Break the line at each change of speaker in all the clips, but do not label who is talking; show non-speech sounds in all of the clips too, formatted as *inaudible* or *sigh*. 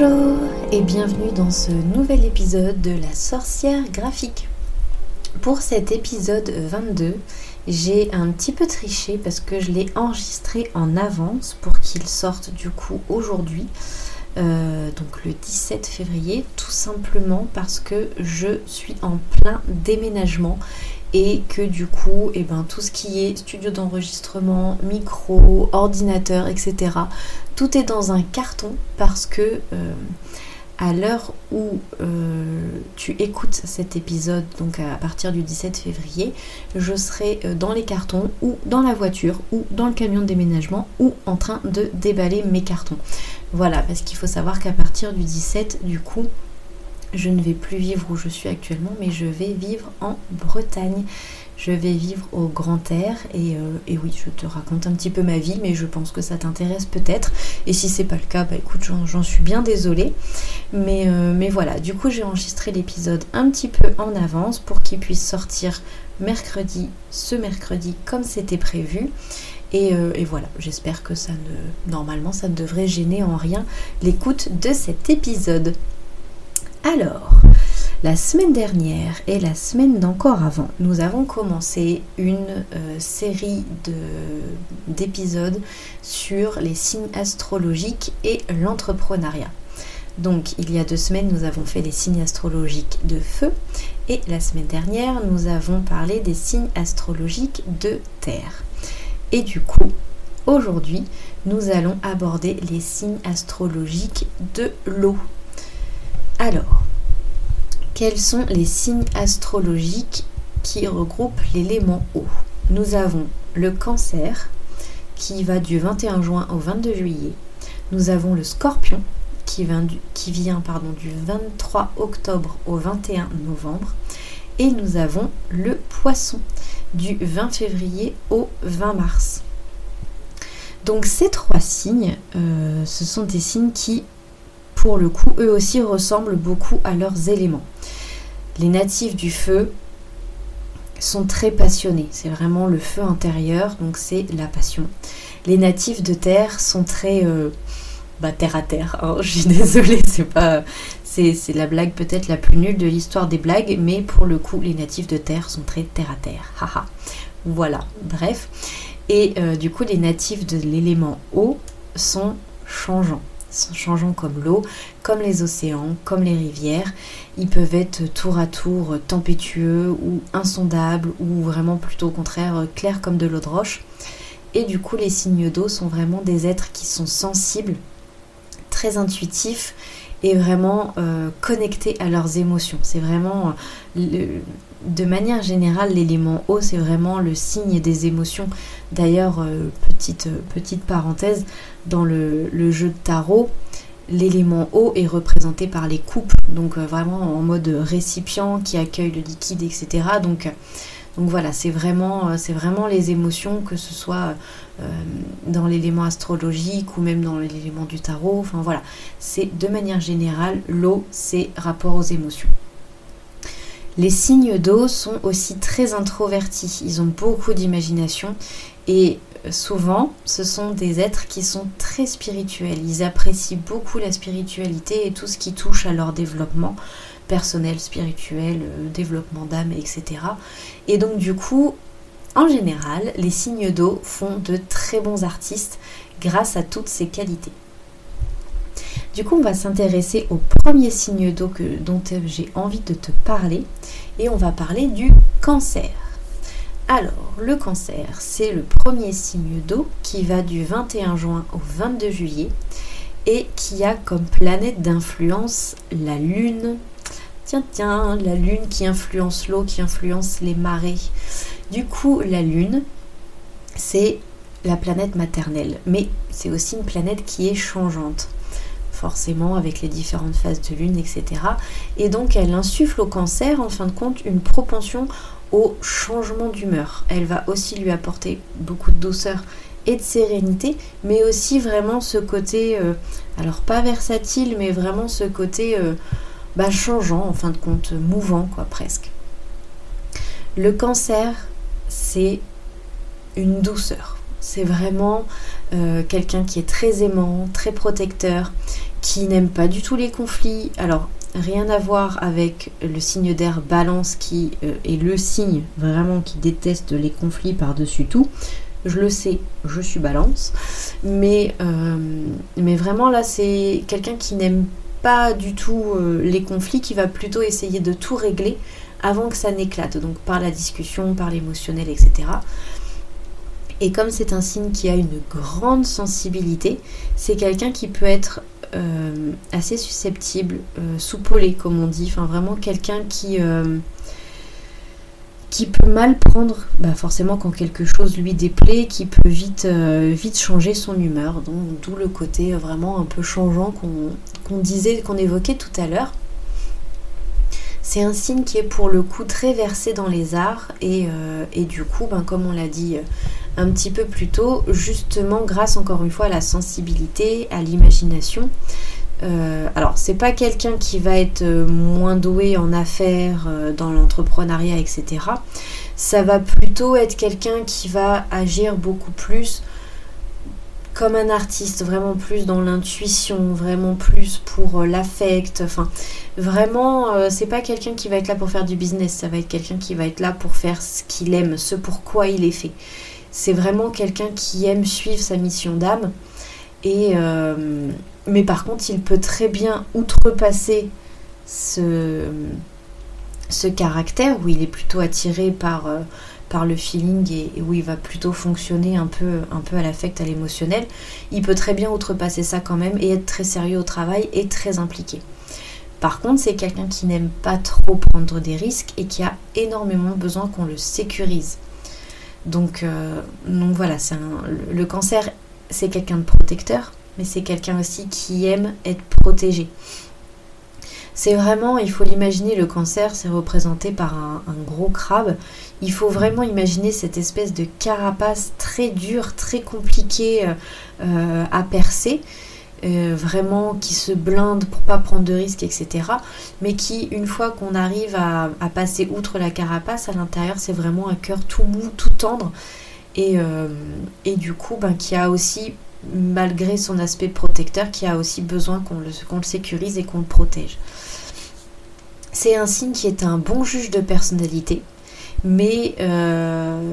Bonjour et bienvenue dans ce nouvel épisode de la sorcière graphique. Pour cet épisode 22, j'ai un petit peu triché parce que je l'ai enregistré en avance pour qu'il sorte du coup aujourd'hui, euh, donc le 17 février, tout simplement parce que je suis en plein déménagement et que du coup, et eh ben, tout ce qui est studio d'enregistrement, micro, ordinateur, etc., tout est dans un carton parce que euh, à l'heure où euh, tu écoutes cet épisode, donc à partir du 17 février, je serai euh, dans les cartons ou dans la voiture ou dans le camion de déménagement ou en train de déballer mes cartons. Voilà, parce qu'il faut savoir qu'à partir du 17, du coup, je ne vais plus vivre où je suis actuellement, mais je vais vivre en Bretagne. Je vais vivre au grand air et, euh, et, oui, je te raconte un petit peu ma vie, mais je pense que ça t'intéresse peut-être. Et si c'est pas le cas, bah écoute, j'en suis bien désolée. Mais, euh, mais voilà, du coup, j'ai enregistré l'épisode un petit peu en avance pour qu'il puisse sortir mercredi, ce mercredi, comme c'était prévu. Et, euh, et, voilà, j'espère que ça ne. Normalement, ça ne devrait gêner en rien l'écoute de cet épisode. Alors, la semaine dernière et la semaine d'encore avant, nous avons commencé une euh, série d'épisodes sur les signes astrologiques et l'entrepreneuriat. Donc il y a deux semaines, nous avons fait les signes astrologiques de feu et la semaine dernière, nous avons parlé des signes astrologiques de terre. Et du coup, aujourd'hui, nous allons aborder les signes astrologiques de l'eau. Alors, quels sont les signes astrologiques qui regroupent l'élément eau Nous avons le cancer qui va du 21 juin au 22 juillet. Nous avons le scorpion qui vient, du, qui vient pardon, du 23 octobre au 21 novembre. Et nous avons le poisson du 20 février au 20 mars. Donc ces trois signes, euh, ce sont des signes qui pour le coup, eux aussi ressemblent beaucoup à leurs éléments. Les natifs du feu sont très passionnés, c'est vraiment le feu intérieur, donc c'est la passion. Les natifs de terre sont très euh, bah, terre à terre. Hein. *laughs* Je suis désolée, c'est pas, c'est, la blague peut-être la plus nulle de l'histoire des blagues, mais pour le coup, les natifs de terre sont très terre à terre. Haha. voilà. Bref. Et euh, du coup, les natifs de l'élément eau sont changeants changeant comme l'eau, comme les océans, comme les rivières. Ils peuvent être tour à tour tempétueux ou insondables ou vraiment plutôt au contraire clairs comme de l'eau de roche. Et du coup, les signes d'eau sont vraiment des êtres qui sont sensibles, très intuitifs et vraiment euh, connectés à leurs émotions. C'est vraiment, de manière générale, l'élément eau, c'est vraiment le signe des émotions. D'ailleurs, euh, petite, petite parenthèse, dans le, jeu de tarot, l'élément eau est représenté par les coupes, donc euh, vraiment en mode récipient qui accueille le liquide, etc. Donc, euh, donc voilà, c'est vraiment, euh, c'est vraiment les émotions, que ce soit dans l'élément astrologique ou même dans l'élément du tarot. Enfin voilà, c'est de manière générale, l'eau, c'est rapport aux émotions. Les signes d'eau sont aussi très introvertis, ils ont beaucoup d'imagination et souvent, ce sont des êtres qui sont très spirituels. Ils apprécient beaucoup la spiritualité et tout ce qui touche à leur développement personnel, spirituel, euh, développement d'âme, etc. Et donc du coup, en général, les signes d'eau font de très bons artistes grâce à toutes ces qualités. Du coup, on va s'intéresser au premier signe d'eau dont j'ai envie de te parler et on va parler du cancer. Alors, le cancer, c'est le premier signe d'eau qui va du 21 juin au 22 juillet et qui a comme planète d'influence la Lune. Tiens, tiens, la Lune qui influence l'eau, qui influence les marées. Du coup, la Lune, c'est la planète maternelle, mais c'est aussi une planète qui est changeante forcément avec les différentes phases de lune, etc. Et donc elle insuffle au cancer, en fin de compte, une propension au changement d'humeur. Elle va aussi lui apporter beaucoup de douceur et de sérénité, mais aussi vraiment ce côté, euh, alors pas versatile, mais vraiment ce côté euh, bah, changeant, en fin de compte, mouvant, quoi, presque. Le cancer, c'est une douceur. C'est vraiment euh, quelqu'un qui est très aimant, très protecteur, qui n'aime pas du tout les conflits. Alors, rien à voir avec le signe d'air balance qui euh, est le signe vraiment qui déteste les conflits par-dessus tout. Je le sais, je suis balance. Mais, euh, mais vraiment là, c'est quelqu'un qui n'aime pas du tout les conflits, qui va plutôt essayer de tout régler avant que ça n'éclate. Donc par la discussion, par l'émotionnel, etc. Et comme c'est un signe qui a une grande sensibilité, c'est quelqu'un qui peut être euh, assez susceptible, euh, soupolé comme on dit, enfin vraiment quelqu'un qui, euh, qui peut mal prendre, bah forcément quand quelque chose lui déplaît, qui peut vite, vite changer son humeur, donc d'où le côté vraiment un peu changeant qu'on disait, qu'on évoquait tout à l'heure. C'est un signe qui est pour le coup très versé dans les arts et, et du coup, ben, comme on l'a dit un petit peu plus tôt, justement grâce encore une fois à la sensibilité, à l'imagination. Euh, alors, c'est pas quelqu'un qui va être euh, moins doué en affaires, euh, dans l'entrepreneuriat, etc. Ça va plutôt être quelqu'un qui va agir beaucoup plus comme un artiste, vraiment plus dans l'intuition, vraiment plus pour l'affect. Enfin, vraiment, c'est pas quelqu'un qui va être là pour faire du business, ça va être quelqu'un qui va être là pour faire ce qu'il aime, ce pourquoi il est fait c'est vraiment quelqu'un qui aime suivre sa mission d'âme. Et, euh, mais par contre, il peut très bien outrepasser ce, ce caractère où il est plutôt attiré par, euh, par le feeling et, où il va plutôt fonctionner un peu, un peu à l'affect, à l'émotionnel. Il peut très bien outrepasser ça quand même et être très sérieux au travail et très impliqué. Par contre, c'est quelqu'un qui n'aime pas trop prendre des risques et qui a énormément besoin qu'on le sécurise. Donc, euh, donc voilà, le cancer, c'est quelqu'un de protecteur, mais c'est quelqu'un aussi qui aime être protégé. C'est vraiment, il faut l'imaginer, le cancer, c'est représenté par un, gros crabe. Il faut vraiment imaginer cette espèce de carapace très dure, très compliquée euh, euh, à percer euh, vraiment qui se blinde pour pas prendre de risques, etc. Mais qui, une fois qu'on arrive à, passer outre la carapace, à l'intérieur, c'est vraiment un cœur tout mou, tout tendre. Et, et du coup, ben, qui a aussi, malgré son aspect protecteur, qui a aussi besoin qu'on le, sécurise et qu'on le protège. C'est un signe qui est un bon juge de personnalité, mais euh,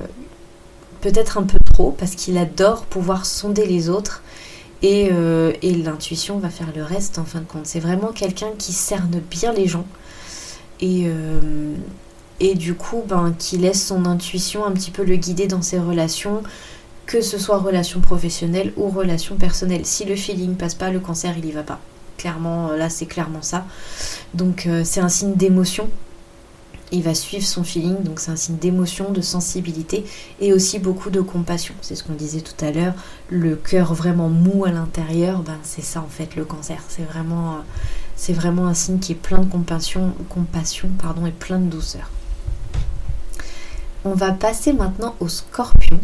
peut-être un peu trop, parce qu'il adore pouvoir sonder les autres euh, et, l'intuition va faire le reste en fin de compte. C'est vraiment quelqu'un qui cerne bien les gens et, euh, et du coup ben, qui laisse son intuition un petit peu le guider dans ses relations, que ce soit relations professionnelles ou relations personnelles. Si le feeling passe pas, le cancer il y va pas. Clairement, là c'est clairement ça. Donc euh, c'est un signe d'émotion il va suivre son feeling, donc c'est un signe d'émotion, de sensibilité et aussi beaucoup de compassion. C'est ce qu'on disait tout à l'heure, le cœur vraiment mou à l'intérieur, ben c'est ça en fait le cancer. C'est vraiment, c'est vraiment un signe qui est plein de compassion, compassion pardon, et plein de douceur. On va passer maintenant au scorpion.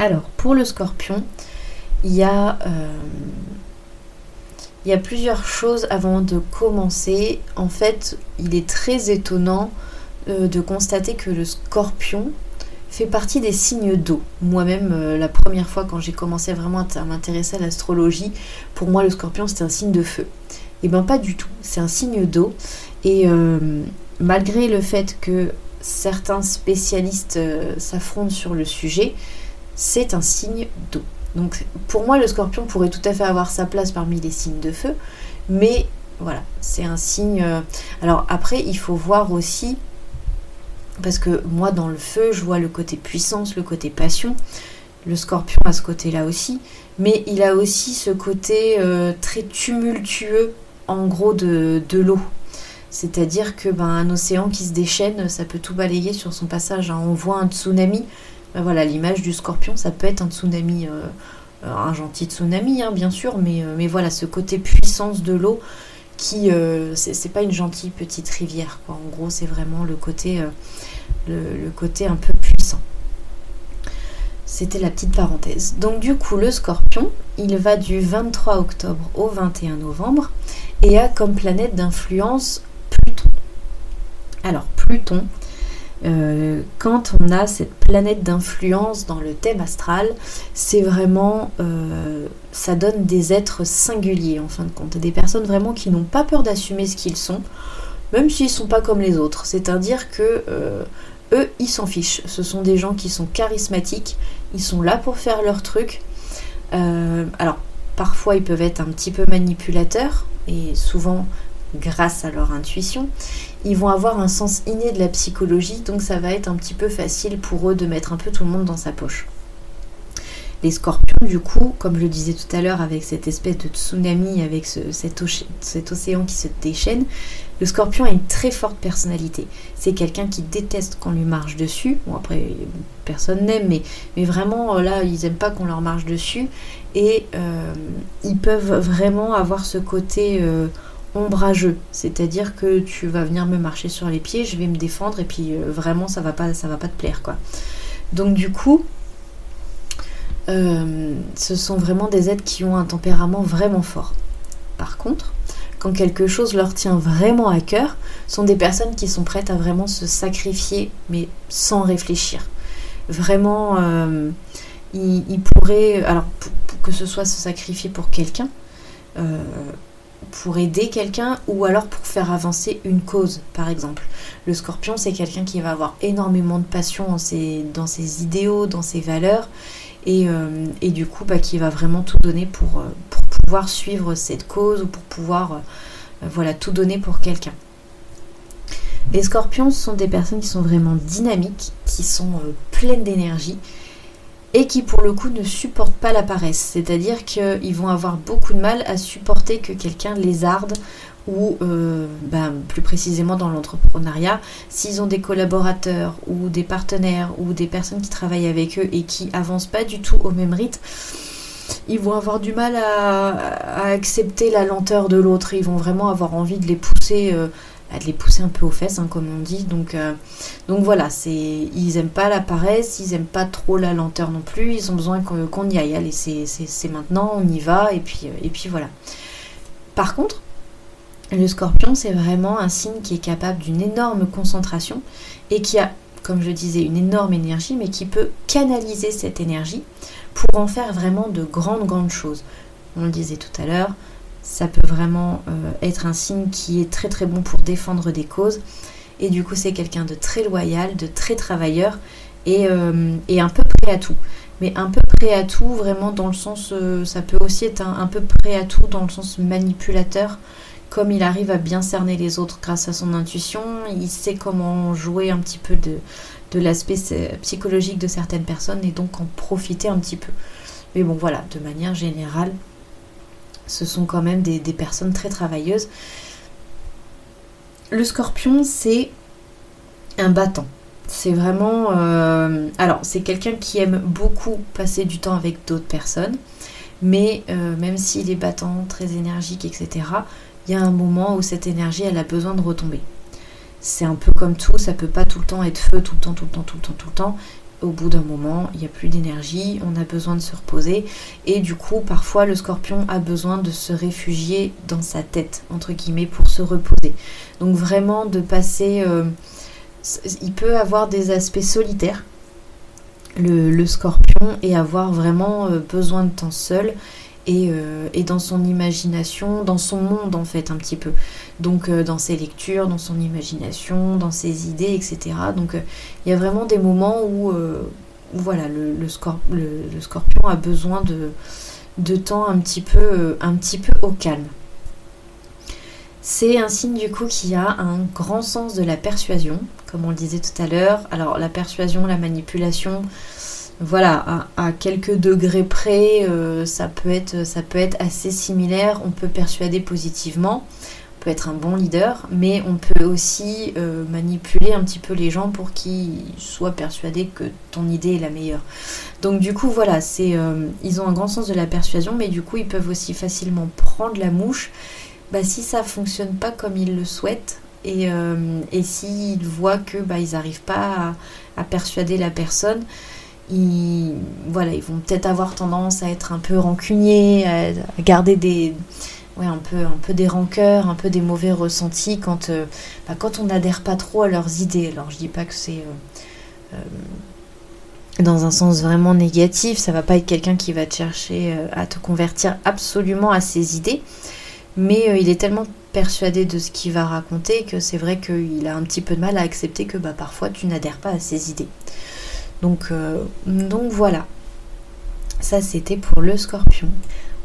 Alors pour le scorpion, il y a euh, il y a plusieurs choses avant de commencer. En fait, il est très étonnant euh, de constater que le scorpion fait partie des signes d'eau. Moi-même, euh, la première fois quand j'ai commencé vraiment à m'intéresser à l'astrologie, pour moi le scorpion c'était un signe de feu. Et eh bien pas du tout, c'est un signe d'eau. Et malgré le fait que certains spécialistes s'affrontent sur le sujet, c'est un signe d'eau. Donc pour moi, le scorpion pourrait tout à fait avoir sa place parmi les signes de feu, mais voilà, c'est un signe... Euh, alors après, il faut voir aussi, parce que moi dans le feu, je vois le côté puissance, le côté passion. Le scorpion a ce côté-là aussi, mais il a aussi ce côté euh, très tumultueux, en gros, de, l'eau. C'est-à-dire que ben, un océan qui se déchaîne, ça peut tout balayer sur son passage. Hein. On voit un tsunami, ben voilà, l'image du scorpion, ça peut être un tsunami, euh, un gentil tsunami, hein, bien sûr, mais, euh, mais voilà, ce côté puissance de l'eau qui, euh, c'est pas une gentille petite rivière, quoi. En gros, c'est vraiment le côté, le, côté un peu puissant. C'était la petite parenthèse. Donc du coup, le scorpion, il va du 23 octobre au 21 novembre et a comme planète d'influence Pluton. Alors Pluton, euh, quand on a cette planète d'influence dans le thème astral, c'est vraiment, euh, ça donne des êtres singuliers en fin de compte, des personnes vraiment qui n'ont pas peur d'assumer ce qu'ils sont, même s'ils ne sont pas comme les autres. C'est-à-dire que euh, eux, ils s'en fichent. Ce sont des gens qui sont charismatiques, ils sont là pour faire leur truc. alors, parfois, ils peuvent être un petit peu manipulateurs, et souvent grâce à leur intuition, ils vont avoir un sens inné de la psychologie, donc ça va être un petit peu facile pour eux de mettre un peu tout le monde dans sa poche. Les scorpions, du coup, comme je le disais tout à l'heure, avec cette espèce de tsunami, avec cet, océan qui se déchaîne, le scorpion a une très forte personnalité. C'est quelqu'un qui déteste qu'on lui marche dessus. Bon, après, personne n'aime, mais, vraiment, euh, là, ils n'aiment pas qu'on leur marche dessus. Et euh, ils peuvent vraiment avoir ce côté... Euh, ombrageux, c'est-à-dire que tu vas venir me marcher sur les pieds, je vais me défendre et puis euh, vraiment ça va pas ça va pas te plaire quoi. Donc du coup, euh, ce sont vraiment des êtres qui ont un tempérament vraiment fort. Par contre, quand quelque chose leur tient vraiment à cœur, sont des personnes qui sont prêtes à vraiment se sacrifier, mais sans réfléchir. Vraiment, euh, ils, pourraient, alors que ce soit se sacrifier pour quelqu'un, pour aider quelqu'un ou alors pour faire avancer une cause, par exemple. Le scorpion, c'est quelqu'un qui va avoir énormément de passion dans ses, idéaux, dans ses valeurs, et, euh, du coup, bah, qui va vraiment tout donner pour, euh, pour pouvoir suivre cette cause ou pour pouvoir euh, voilà, tout donner pour quelqu'un. Les scorpions sont des personnes qui sont vraiment dynamiques, qui sont pleines d'énergie, et qui pour le coup ne supportent pas la paresse. C'est-à-dire qu'ils vont avoir beaucoup de mal à supporter que quelqu'un les arde ou euh, ben, plus précisément dans l'entrepreneuriat, s'ils ont des collaborateurs ou des partenaires ou des personnes qui travaillent avec eux et qui avancent pas du tout au même rythme, ils vont avoir du mal à, accepter la lenteur de l'autre. Ils vont vraiment avoir envie de les pousser euh, de les pousser un peu aux fesses, hein, comme on dit. Donc, euh, donc voilà, c'est, ils aiment pas la paresse, ils aiment pas trop la lenteur non plus. Ils ont besoin qu'on, y aille. Allez, c'est, maintenant, on y va, et puis, euh, et puis voilà. Par contre, le scorpion, c'est vraiment un signe qui est capable d'une énorme concentration et qui a, comme je disais, une énorme énergie, mais qui peut canaliser cette énergie pour en faire vraiment de grandes, grandes choses. On le disait tout à l'heure, ça peut vraiment euh, être un signe qui est très très bon pour défendre des causes. Et du coup, c'est quelqu'un de très loyal, de très travailleur et, euh, un peu prêt à tout. Mais un peu prêt à tout, vraiment dans le sens, euh, ça peut aussi être un, peu prêt à tout dans le sens manipulateur. Comme il arrive à bien cerner les autres grâce à son intuition, il sait comment jouer un petit peu de, de l'aspect psychologique de certaines personnes et donc en profiter un petit peu. Mais bon, voilà, de manière générale, ce sont quand même des, personnes très travailleuses. Le scorpion, c'est un battant. C'est vraiment... Euh, alors, c'est quelqu'un qui aime beaucoup passer du temps avec d'autres personnes, mais euh, même s'il est battant, très énergique, etc., il y a un moment où cette énergie, elle a besoin de retomber. C'est un peu comme tout, ça peut pas tout le temps être feu, tout le temps, tout le temps, tout le temps, tout le temps au bout d'un moment, il n'y a plus d'énergie, on a besoin de se reposer. Et du coup, parfois, le scorpion a besoin de se réfugier dans sa tête, entre guillemets, pour se reposer. Donc vraiment de passer... Euh, il peut avoir des aspects solitaires, le, scorpion, et avoir vraiment euh, besoin de temps seul. Euh, et, dans son imagination, dans son monde en fait un petit peu. Donc euh, dans ses lectures, dans son imagination, dans ses idées, etc. Donc euh, il y a vraiment des moments où, voilà, le, scorpion a besoin de, temps un petit, peu, un petit peu au calme. C'est un signe du coup qui a un grand sens de la persuasion, comme on le disait tout à l'heure. Alors la persuasion, la manipulation, voilà, à, quelques degrés près, euh, ça, peut être, assez similaire. On peut persuader positivement, peut être un bon leader, mais on peut aussi euh, manipuler un petit peu les gens pour qu'ils soient persuadés que ton idée est la meilleure. Donc du coup, voilà, c'est, euh, ils ont un grand sens de la persuasion, mais du coup, ils peuvent aussi facilement prendre la mouche bah, si ça fonctionne pas comme ils le souhaitent. Et, et s'ils voient que bah, ils n'arrivent pas à persuader la personne, ils, voilà, ils vont peut-être avoir tendance à être un peu rancuniers, à, garder des, un, peu, des rancœurs, un peu des mauvais ressentis quand, bah, quand on n'adhère pas trop à leurs idées. Alors je dis pas que c'est dans un sens vraiment négatif, ça va pas être quelqu'un qui va te chercher à te convertir absolument à ses idées, mais il est tellement persuadé de ce qu'il va raconter que c'est vrai qu'il a un petit peu de mal à accepter que bah, parfois tu n'adhères pas à ses idées. Donc, donc voilà, ça c'était pour le scorpion.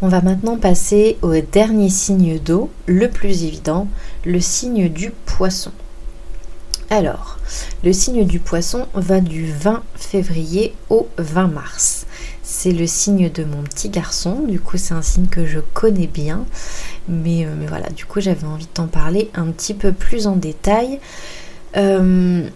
On va maintenant passer au dernier signe d'eau, le plus évident, le signe du poisson. Alors, le signe du poisson va du 20 février au 20 mars. C'est le signe de mon petit garçon, du coup c'est un signe que je connais bien, mais, euh, voilà, du coup j'avais envie de t'en parler un petit peu plus en détail. Euh,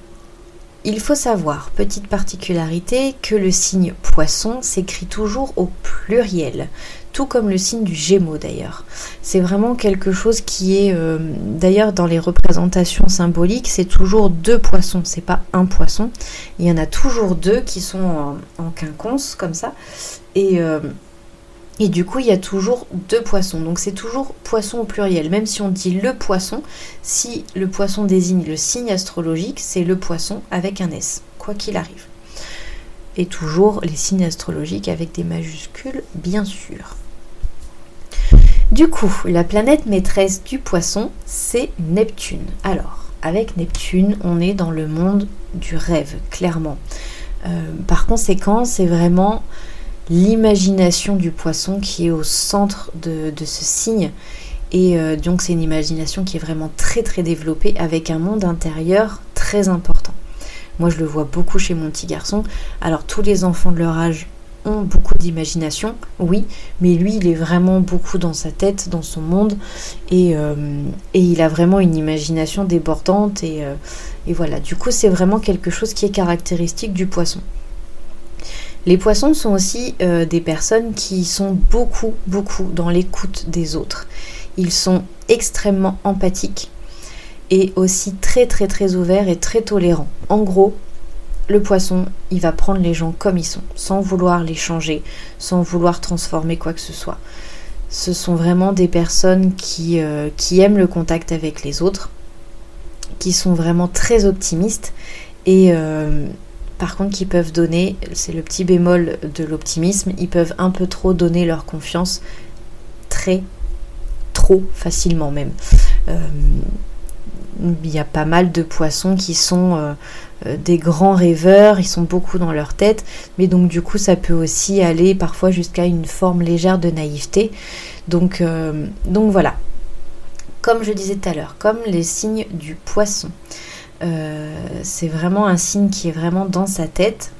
il faut savoir, petite particularité, que le signe poisson s'écrit toujours au pluriel, tout comme le signe du Gémeaux d'ailleurs. C'est vraiment quelque chose qui est, euh, d'ailleurs dans les représentations symboliques, c'est toujours deux poissons, c'est pas un poisson. Il y en a toujours deux qui sont en, quinconce comme ça, et euh, et du coup, il y a toujours deux poissons. Donc c'est toujours poisson au pluriel. Même si on dit le poisson, si le poisson désigne le signe astrologique, c'est le poisson avec un S, quoi qu'il arrive. Et toujours les signes astrologiques avec des majuscules, bien sûr. Du coup, la planète maîtresse du poisson, c'est Neptune. Alors, avec Neptune, on est dans le monde du rêve, clairement. Euh, par conséquent, c'est vraiment l'imagination du poisson qui est au centre de, ce signe. Et euh, donc c'est une imagination qui est vraiment très très développée avec un monde intérieur très important. Moi je le vois beaucoup chez mon petit garçon. Alors tous les enfants de leur âge ont beaucoup d'imagination, oui, mais lui il est vraiment beaucoup dans sa tête, dans son monde, et, euh, il a vraiment une imagination débordante, euh, et voilà, du coup c'est vraiment quelque chose qui est caractéristique du poisson. Les poissons sont aussi euh, des personnes qui sont beaucoup, beaucoup dans l'écoute des autres. Ils sont extrêmement empathiques et aussi très, très, très ouverts et très tolérants. En gros, le poisson, il va prendre les gens comme ils sont, sans vouloir les changer, sans vouloir transformer quoi que ce soit. Ce sont vraiment des personnes qui, euh, qui aiment le contact avec les autres, qui sont vraiment très optimistes et, euh, par contre qui peuvent donner, c'est le petit bémol de l'optimisme, ils peuvent un peu trop donner leur confiance très trop facilement même. Euh, il y a pas mal de poissons qui sont euh, euh, des grands rêveurs, ils sont beaucoup dans leur tête, mais donc du coup ça peut aussi aller parfois jusqu'à une forme légère de naïveté. Donc, donc voilà, comme je disais tout à l'heure, comme les signes du poisson. Euh, c'est vraiment un signe qui est vraiment dans sa tête.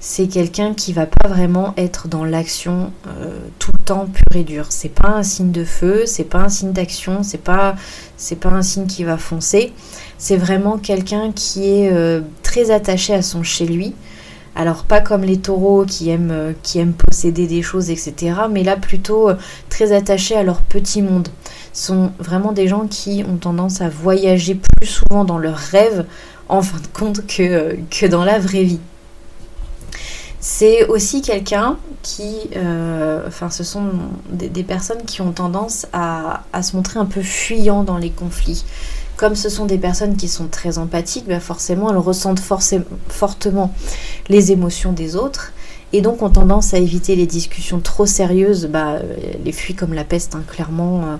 C'est quelqu'un qui va pas vraiment être dans l'action euh, tout le temps pur et dur. C'est pas un signe de feu, c'est pas un signe d'action, c'est pas c'est pas un signe qui va foncer. C'est vraiment quelqu'un qui est euh, très attaché à son chez lui. Alors pas comme les taureaux qui aiment, qui aiment posséder des choses, etc. Mais là plutôt très attaché à leur petit monde sont vraiment des gens qui ont tendance à voyager plus souvent dans leurs rêves en fin de compte que, que dans la vraie vie. C'est aussi quelqu'un qui, euh, enfin, ce sont des, personnes qui ont tendance à, se montrer un peu fuyants dans les conflits. Comme ce sont des personnes qui sont très empathiques, bah, forcément, elles ressentent fortement les émotions des autres et donc ont tendance à éviter les discussions trop sérieuses, bah, les fuient comme la peste, hein, clairement. Euh.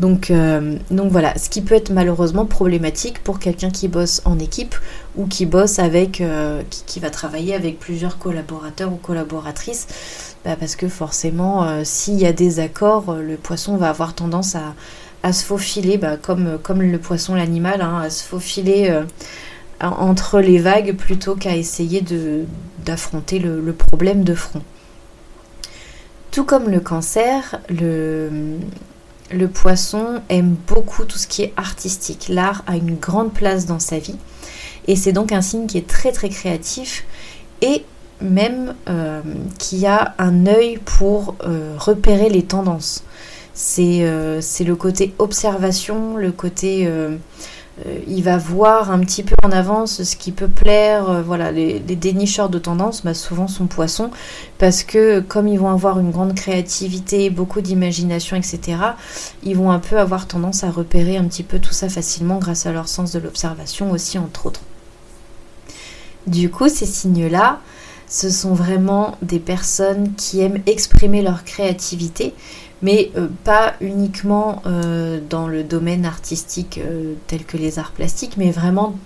Donc, euh, donc voilà, ce qui peut être malheureusement problématique pour quelqu'un qui bosse en équipe ou qui bosse avec, euh, qui, va travailler avec plusieurs collaborateurs ou collaboratrices, bah, parce que forcément, s'il y a des accords, le poisson va avoir tendance à, à se faufiler, bah, comme, comme le poisson, l'animal, hein, à se faufiler entre les vagues plutôt qu'à essayer d'affronter le, problème de front. Tout comme le cancer, le, poisson aime beaucoup tout ce qui est artistique. L'art a une grande place dans sa vie et c'est donc un signe qui est très très créatif et même euh, qui a un œil pour euh, repérer les tendances. C'est euh, le côté observation, le côté euh, il va voir un petit peu en avance ce qui peut plaire. Euh, voilà, les, dénicheurs de tendance, bah, souvent sont poissons, parce que comme ils vont avoir une grande créativité, beaucoup d'imagination, etc., ils vont un peu avoir tendance à repérer un petit peu tout ça facilement grâce à leur sens de l'observation aussi, entre autres. Du coup, ces signes-là, ce sont vraiment des personnes qui aiment exprimer leur créativité, mais euh, pas uniquement euh, dans le domaine artistique euh, tel que les arts plastiques, mais vraiment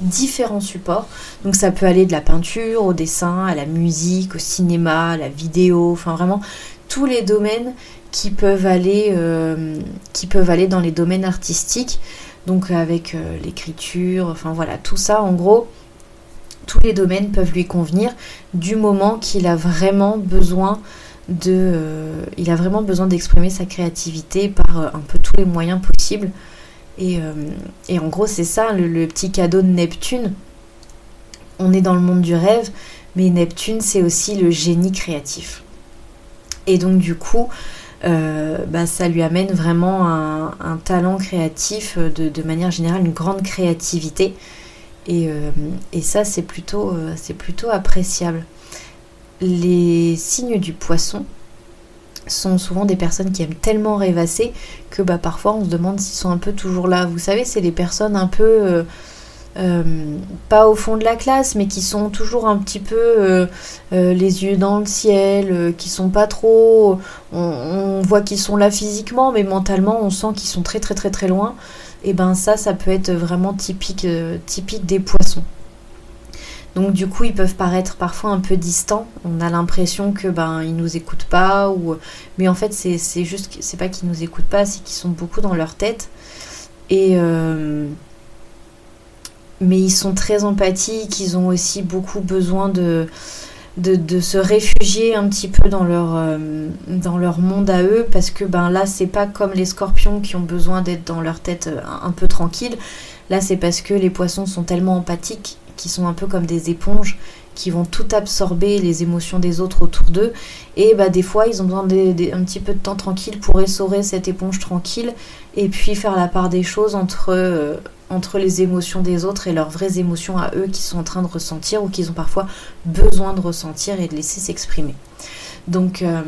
différents supports. Donc ça peut aller de la peinture au dessin, à la musique, au cinéma, à la vidéo, enfin vraiment tous les domaines qui peuvent aller, qui peuvent aller dans les domaines artistiques. Donc avec l'écriture, enfin voilà, tout ça en gros, tous les domaines peuvent lui convenir du moment qu'il a vraiment besoin de, euh, il a vraiment besoin d'exprimer sa créativité par euh, un peu tous les moyens possibles. Et, euh, en gros, c'est ça le, petit cadeau de Neptune. On est dans le monde du rêve, mais Neptune, c'est aussi le génie créatif. Et donc, du coup, bah, ça lui amène vraiment un, talent créatif, de, manière générale, une grande créativité. Et, et ça, c'est plutôt, c'est plutôt appréciable les signes du poisson sont souvent des personnes qui aiment tellement rêvasser que bah, parfois on se demande s'ils sont un peu toujours là. Vous savez, c'est des personnes un peu euh, euh, pas au fond de la classe, mais qui sont toujours un petit peu euh, les yeux dans le ciel, qui sont pas trop. On, on voit qu'ils sont là physiquement, mais mentalement on sent qu'ils sont très très très très loin. Et ben ça, ça peut être vraiment typique, typique des poissons. Donc du coup, ils peuvent paraître parfois un peu distants. On a l'impression que ben ils nous écoutent pas ou mais en fait c'est juste c'est pas qu'ils nous écoutent pas, c'est qu'ils sont beaucoup dans leur tête. Et euh, mais ils sont très empathiques, ils ont aussi beaucoup besoin de de, se réfugier un petit peu dans leur, euh, dans leur monde à eux parce que ben là c'est pas comme les scorpions qui ont besoin d'être dans leur tête euh, un peu tranquille là c'est parce que les poissons sont tellement empathiques qui sont un peu comme des éponges qui vont tout absorber les émotions des autres autour d'eux. Et bah, des fois, ils ont besoin d'un petit peu de temps tranquille pour essorer cette éponge tranquille et puis faire la part des choses entre, euh, entre les émotions des autres et leurs vraies émotions à eux qui sont en train de ressentir ou qu'ils ont parfois besoin de ressentir et de laisser s'exprimer. Donc. Euh,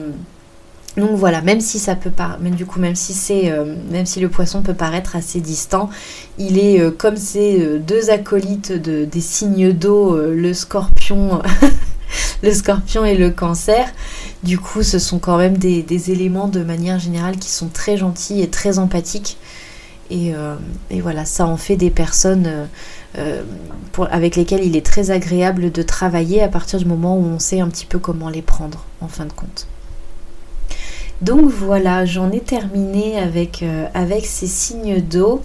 donc voilà, même si ça peut pas, même du coup, même si c'est, euh, même si le poisson peut paraître assez distant, il est euh, comme ces euh, deux acolytes de, des signes d'eau, le scorpion, *laughs* le scorpion et le cancer. Du coup, ce sont quand même des, éléments de manière générale qui sont très gentils et très empathiques. Et, voilà, ça en fait des personnes avec lesquelles il est très agréable de travailler à partir du moment où on sait un petit peu comment les prendre, en fin de compte. Donc voilà, j'en ai terminé avec, euh, ces signes d'eau.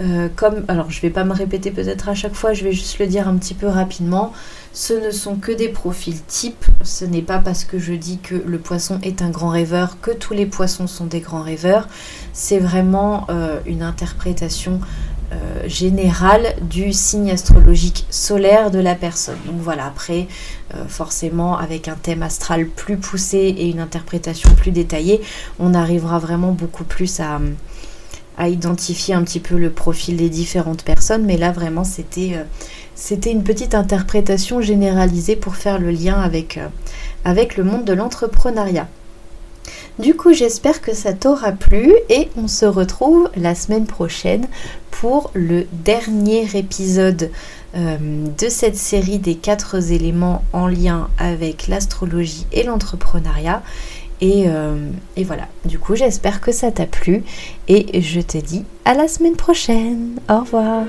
Euh, comme, alors je vais pas me répéter peut-être à chaque fois, je vais juste le dire un petit peu rapidement. Ce ne sont que des profils types. Ce n'est pas parce que je dis que le poisson est un grand rêveur que tous les poissons sont des grands rêveurs. C'est vraiment euh, une interprétation euh, générale du signe astrologique solaire de la personne. Donc voilà, après, euh, forcément, avec un thème astral plus poussé et une interprétation plus détaillée, on arrivera vraiment beaucoup plus à, identifier un petit peu le profil des différentes personnes. Mais là, vraiment, c'était euh, c'était une petite interprétation généralisée pour faire le lien avec, avec le monde de l'entrepreneuriat. Du coup, j'espère que ça t'aura plu et on se retrouve la semaine prochaine pour le dernier épisode euh, de cette série des quatre éléments en lien avec l'astrologie et l'entrepreneuriat. Euh, et, voilà, du coup j'espère que ça t'a plu et je te dis à la semaine prochaine. Au revoir